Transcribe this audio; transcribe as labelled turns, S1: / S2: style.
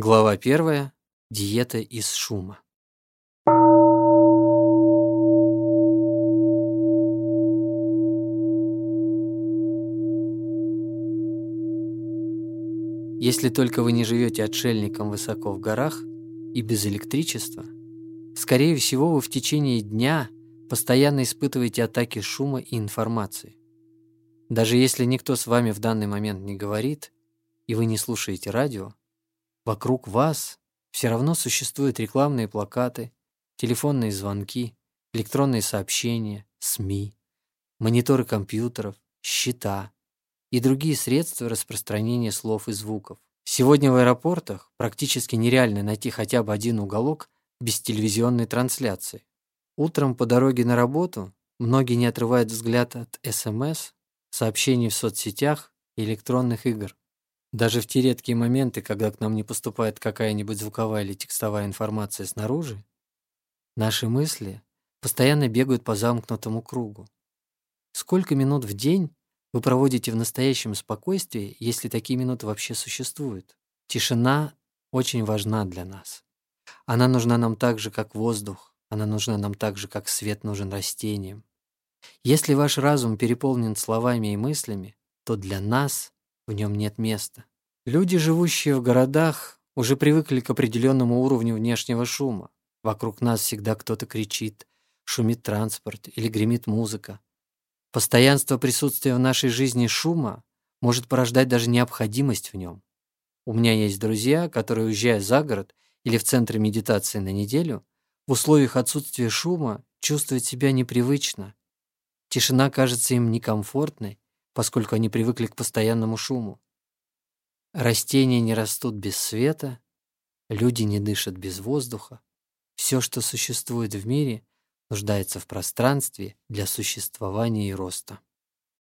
S1: Глава первая. Диета из шума. Если только вы не живете отшельником высоко в горах и без электричества, скорее всего, вы в течение дня постоянно испытываете атаки шума и информации. Даже если никто с вами в данный момент не говорит, и вы не слушаете радио, вокруг вас все равно существуют рекламные плакаты, телефонные звонки, электронные сообщения, СМИ, мониторы компьютеров, счета и другие средства распространения слов и звуков. Сегодня в аэропортах практически нереально найти хотя бы один уголок без телевизионной трансляции. Утром по дороге на работу многие не отрывают взгляд от СМС, сообщений в соцсетях и электронных игр. Даже в те редкие моменты, когда к нам не поступает какая-нибудь звуковая или текстовая информация снаружи, наши мысли постоянно бегают по замкнутому кругу. Сколько минут в день вы проводите в настоящем спокойствии, если такие минуты вообще существуют? Тишина очень важна для нас. Она нужна нам так же, как воздух, она нужна нам так же, как свет нужен растениям. Если ваш разум переполнен словами и мыслями, то для нас в нем нет места. Люди, живущие в городах, уже привыкли к определенному уровню внешнего шума. Вокруг нас всегда кто-то кричит, шумит транспорт или гремит музыка. Постоянство присутствия в нашей жизни шума может порождать даже необходимость в нем. У меня есть друзья, которые, уезжая за город или в центр медитации на неделю, в условиях отсутствия шума чувствуют себя непривычно. Тишина кажется им некомфортной, поскольку они привыкли к постоянному шуму. Растения не растут без света, люди не дышат без воздуха. Все, что существует в мире, нуждается в пространстве для существования и роста.